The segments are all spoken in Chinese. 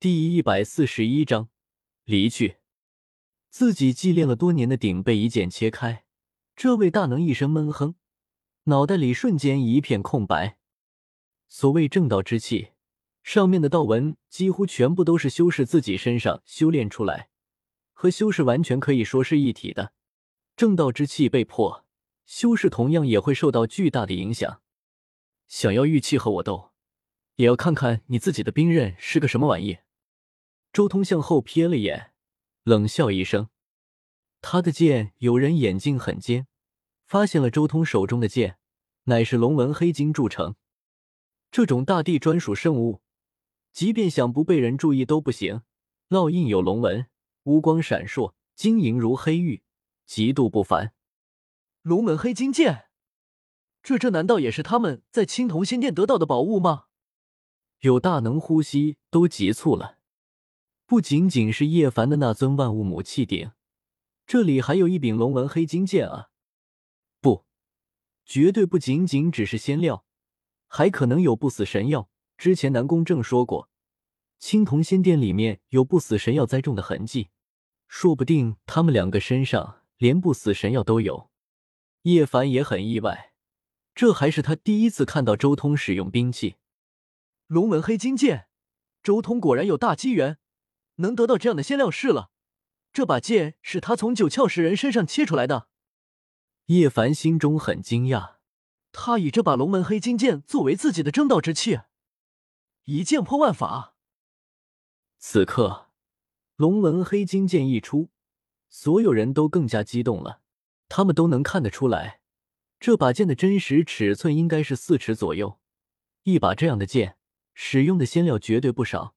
第一百四十一章离去。自己祭炼了多年的鼎被一剑切开，这位大能一声闷哼，脑袋里瞬间一片空白。所谓正道之气，上面的道纹几乎全部都是修士自己身上修炼出来，和修士完全可以说是一体的。正道之气被破，修士同样也会受到巨大的影响。想要玉器和我斗，也要看看你自己的兵刃是个什么玩意。周通向后瞥了眼，冷笑一声。他的剑，有人眼睛很尖，发现了周通手中的剑乃是龙纹黑金铸成。这种大地专属圣物，即便想不被人注意都不行。烙印有龙纹，乌光闪烁，晶莹如黑玉，极度不凡。龙纹黑金剑，这这难道也是他们在青铜仙殿得到的宝物吗？有大能呼吸都急促了。不仅仅是叶凡的那尊万物母气鼎，这里还有一柄龙纹黑金剑啊！不，绝对不仅仅只是仙料。还可能有不死神药。之前南宫正说过，青铜仙殿里面有不死神药栽种的痕迹，说不定他们两个身上连不死神药都有。叶凡也很意外，这还是他第一次看到周通使用兵器——龙纹黑金剑。周通果然有大机缘，能得到这样的仙料是了。这把剑是他从九窍石人身上切出来的。叶凡心中很惊讶。他以这把龙门黑金剑作为自己的正道之器，一剑破万法。此刻，龙门黑金剑一出，所有人都更加激动了。他们都能看得出来，这把剑的真实尺寸应该是四尺左右。一把这样的剑，使用的仙料绝对不少，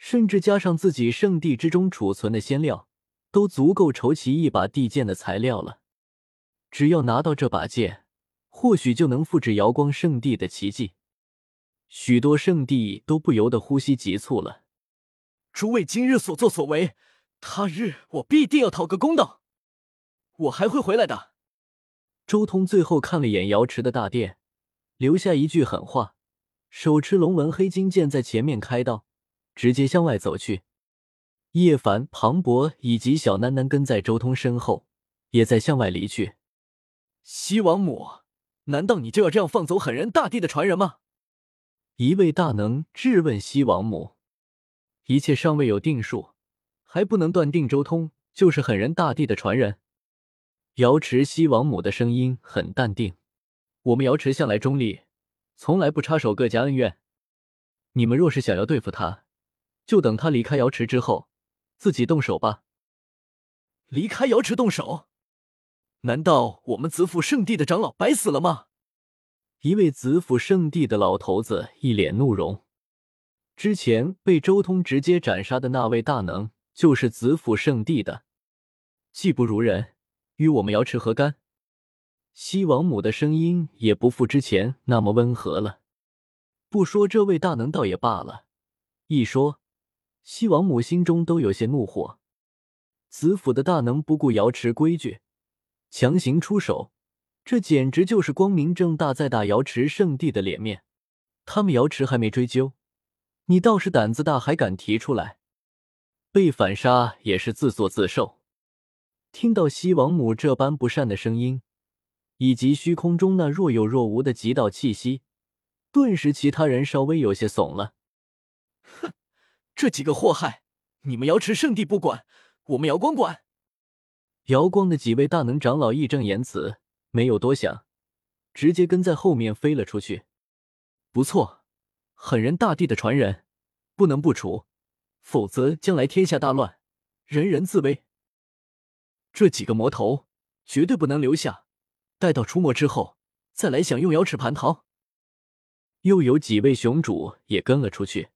甚至加上自己圣地之中储存的仙料，都足够筹齐一把地剑的材料了。只要拿到这把剑。或许就能复制瑶光圣地的奇迹，许多圣地都不由得呼吸急促了。诸位今日所作所为，他日我必定要讨个公道。我还会回来的。周通最后看了眼瑶池的大殿，留下一句狠话，手持龙纹黑金剑在前面开道，直接向外走去。叶凡、庞博以及小囡囡跟在周通身后，也在向外离去。西王母。难道你就要这样放走狠人大帝的传人吗？一位大能质问西王母。一切尚未有定数，还不能断定周通就是狠人大帝的传人。瑶池西王母的声音很淡定。我们瑶池向来中立，从来不插手各家恩怨。你们若是想要对付他，就等他离开瑶池之后，自己动手吧。离开瑶池动手？难道我们子府圣地的长老白死了吗？一位子府圣地的老头子一脸怒容。之前被周通直接斩杀的那位大能，就是子府圣地的。技不如人，与我们瑶池何干？西王母的声音也不复之前那么温和了。不说这位大能倒也罢了，一说，西王母心中都有些怒火。子府的大能不顾瑶池规矩。强行出手，这简直就是光明正大在打瑶池圣地的脸面。他们瑶池还没追究，你倒是胆子大，还敢提出来？被反杀也是自作自受。听到西王母这般不善的声音，以及虚空中那若有若无的极道气息，顿时其他人稍微有些怂了。哼，这几个祸害，你们瑶池圣地不管，我们瑶光管。瑶光的几位大能长老义正言辞，没有多想，直接跟在后面飞了出去。不错，狠人大帝的传人，不能不除，否则将来天下大乱，人人自危。这几个魔头绝对不能留下，待到出没之后，再来享用瑶池蟠桃。又有几位雄主也跟了出去。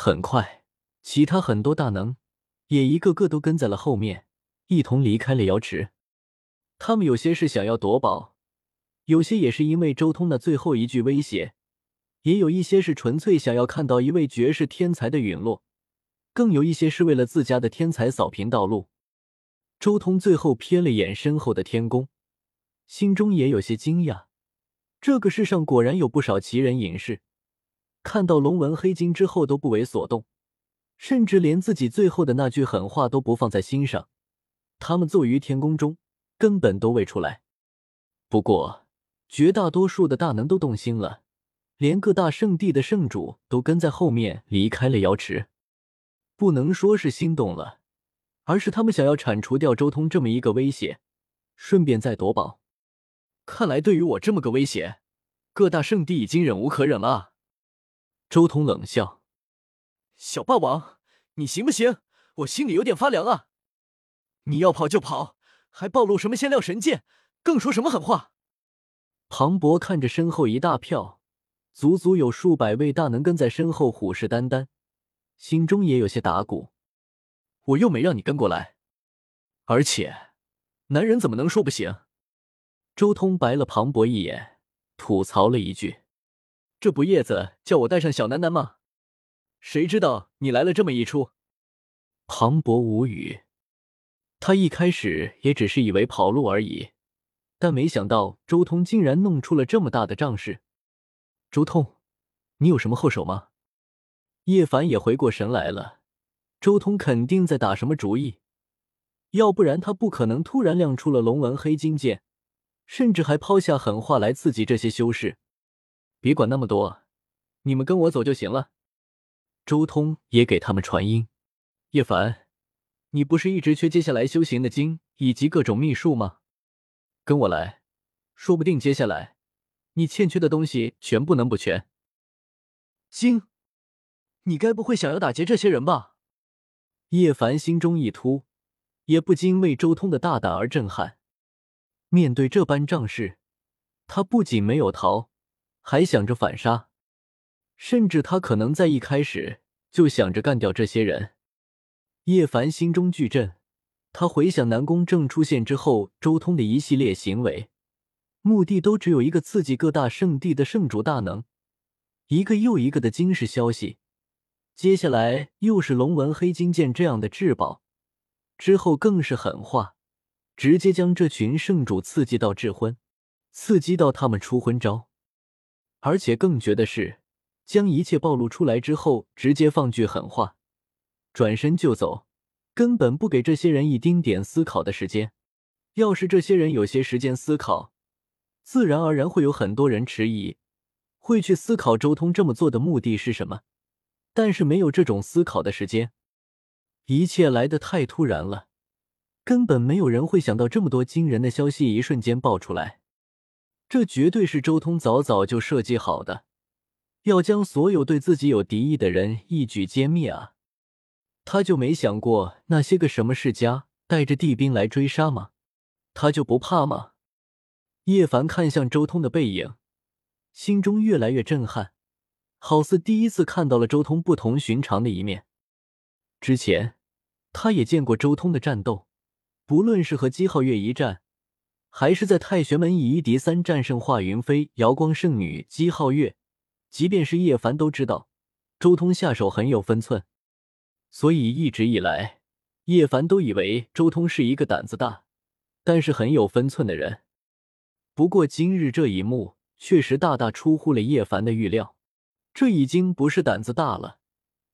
很快，其他很多大能也一个个都跟在了后面。一同离开了瑶池，他们有些是想要夺宝，有些也是因为周通的最后一句威胁，也有一些是纯粹想要看到一位绝世天才的陨落，更有一些是为了自家的天才扫平道路。周通最后瞥了眼身后的天宫，心中也有些惊讶，这个世上果然有不少奇人隐士，看到龙纹黑金之后都不为所动，甚至连自己最后的那句狠话都不放在心上。他们坐于天宫中，根本都未出来。不过，绝大多数的大能都动心了，连各大圣地的圣主都跟在后面离开了瑶池。不能说是心动了，而是他们想要铲除掉周通这么一个威胁，顺便再夺宝。看来，对于我这么个威胁，各大圣地已经忍无可忍了。周通冷笑：“小霸王，你行不行？我心里有点发凉啊！你要跑就跑，还暴露什么仙料神剑，更说什么狠话？”庞博看着身后一大票，足足有数百位大能跟在身后虎视眈眈。心中也有些打鼓，我又没让你跟过来，而且，男人怎么能说不行？周通白了庞博一眼，吐槽了一句：“这不叶子叫我带上小楠楠吗？谁知道你来了这么一出。”庞博无语，他一开始也只是以为跑路而已，但没想到周通竟然弄出了这么大的仗势。周通，你有什么后手吗？叶凡也回过神来了，周通肯定在打什么主意，要不然他不可能突然亮出了龙纹黑金剑，甚至还抛下狠话来刺激这些修士。别管那么多，你们跟我走就行了。周通也给他们传音：“叶凡，你不是一直缺接下来修行的经以及各种秘术吗？跟我来，说不定接下来你欠缺的东西全部能补全。”经。你该不会想要打劫这些人吧？叶凡心中一突，也不禁为周通的大胆而震撼。面对这般仗势，他不仅没有逃，还想着反杀，甚至他可能在一开始就想着干掉这些人。叶凡心中巨震，他回想南宫正出现之后，周通的一系列行为，目的都只有一个：刺激各大圣地的圣主大能。一个又一个的惊世消息。接下来又是龙纹黑金剑这样的至宝，之后更是狠话，直接将这群圣主刺激到智昏，刺激到他们出昏招。而且更绝的是，将一切暴露出来之后，直接放句狠话，转身就走，根本不给这些人一丁点思考的时间。要是这些人有些时间思考，自然而然会有很多人迟疑，会去思考周通这么做的目的是什么。但是没有这种思考的时间，一切来得太突然了，根本没有人会想到这么多惊人的消息一瞬间爆出来。这绝对是周通早早就设计好的，要将所有对自己有敌意的人一举歼灭啊！他就没想过那些个什么世家带着地兵来追杀吗？他就不怕吗？叶凡看向周通的背影，心中越来越震撼。好似第一次看到了周通不同寻常的一面。之前他也见过周通的战斗，不论是和姬皓月一战，还是在太玄门以一敌三战胜华云飞、瑶光圣女姬皓月，即便是叶凡都知道周通下手很有分寸。所以一直以来，叶凡都以为周通是一个胆子大，但是很有分寸的人。不过今日这一幕确实大大出乎了叶凡的预料。这已经不是胆子大了，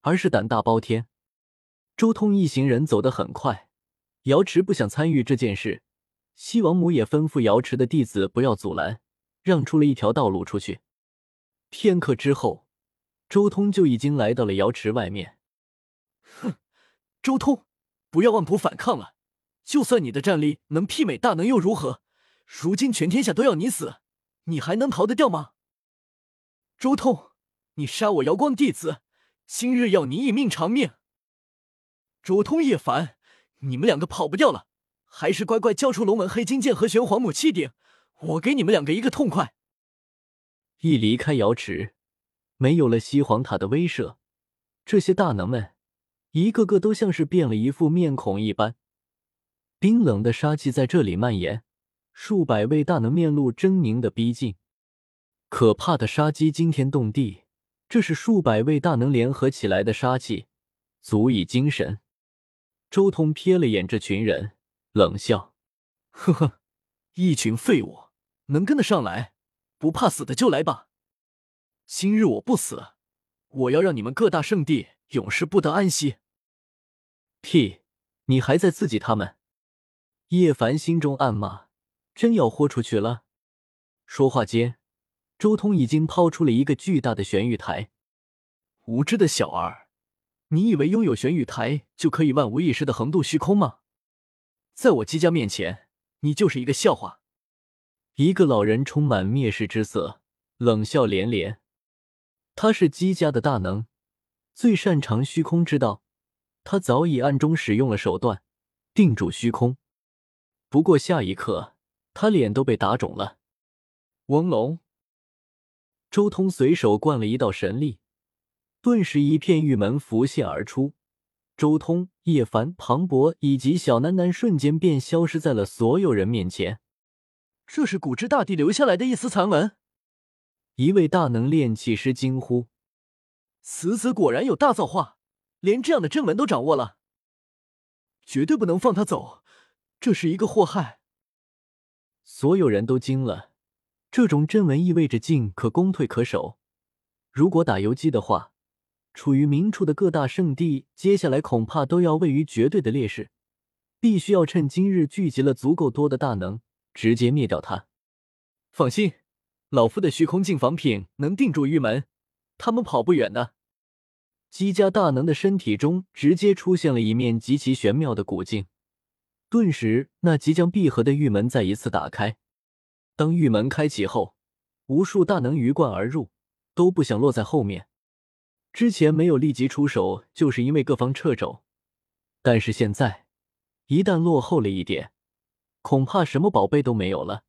而是胆大包天。周通一行人走得很快，瑶池不想参与这件事，西王母也吩咐瑶池的弟子不要阻拦，让出了一条道路出去。片刻之后，周通就已经来到了瑶池外面。哼，周通，不要妄图反抗了！就算你的战力能媲美大能又如何？如今全天下都要你死，你还能逃得掉吗？周通。你杀我瑶光弟子，今日要你以命偿命。周通、叶凡，你们两个跑不掉了，还是乖乖交出龙纹黑金剑和玄黄母气鼎，我给你们两个一个痛快。一离开瑶池，没有了西皇塔的威慑，这些大能们一个个都像是变了一副面孔一般，冰冷的杀气在这里蔓延，数百位大能面露狰狞的逼近，可怕的杀机惊天动地。这是数百位大能联合起来的杀气，足以惊神。周通瞥了眼这群人，冷笑：“呵呵，一群废物，能跟得上来？不怕死的就来吧！今日我不死，我要让你们各大圣地永世不得安息。屁！你还在刺激他们？叶凡心中暗骂：真要豁出去了。说话间，周通已经抛出了一个巨大的玄玉台。无知的小儿，你以为拥有玄玉台就可以万无一失的横渡虚空吗？在我姬家面前，你就是一个笑话。一个老人充满蔑视之色，冷笑连连。他是姬家的大能，最擅长虚空之道。他早已暗中使用了手段，定住虚空。不过下一刻，他脸都被打肿了。翁龙，周通随手灌了一道神力，顿时一片玉门浮现而出。周通、叶凡、庞博以及小楠楠瞬间便消失在了所有人面前。这是古之大帝留下来的一丝残文。一位大能炼气师惊呼：“此子果然有大造化，连这样的正文都掌握了，绝对不能放他走，这是一个祸害。”所有人都惊了，这种阵文意味着进可攻，退可守。如果打游击的话，处于明处的各大圣地，接下来恐怕都要位于绝对的劣势，必须要趁今日聚集了足够多的大能。直接灭掉他！放心，老夫的虚空镜仿品能定住玉门，他们跑不远的。姬家大能的身体中直接出现了一面极其玄妙的古镜，顿时那即将闭合的玉门再一次打开。当玉门开启后，无数大能鱼贯而入，都不想落在后面。之前没有立即出手，就是因为各方掣肘，但是现在一旦落后了一点。恐怕什么宝贝都没有了。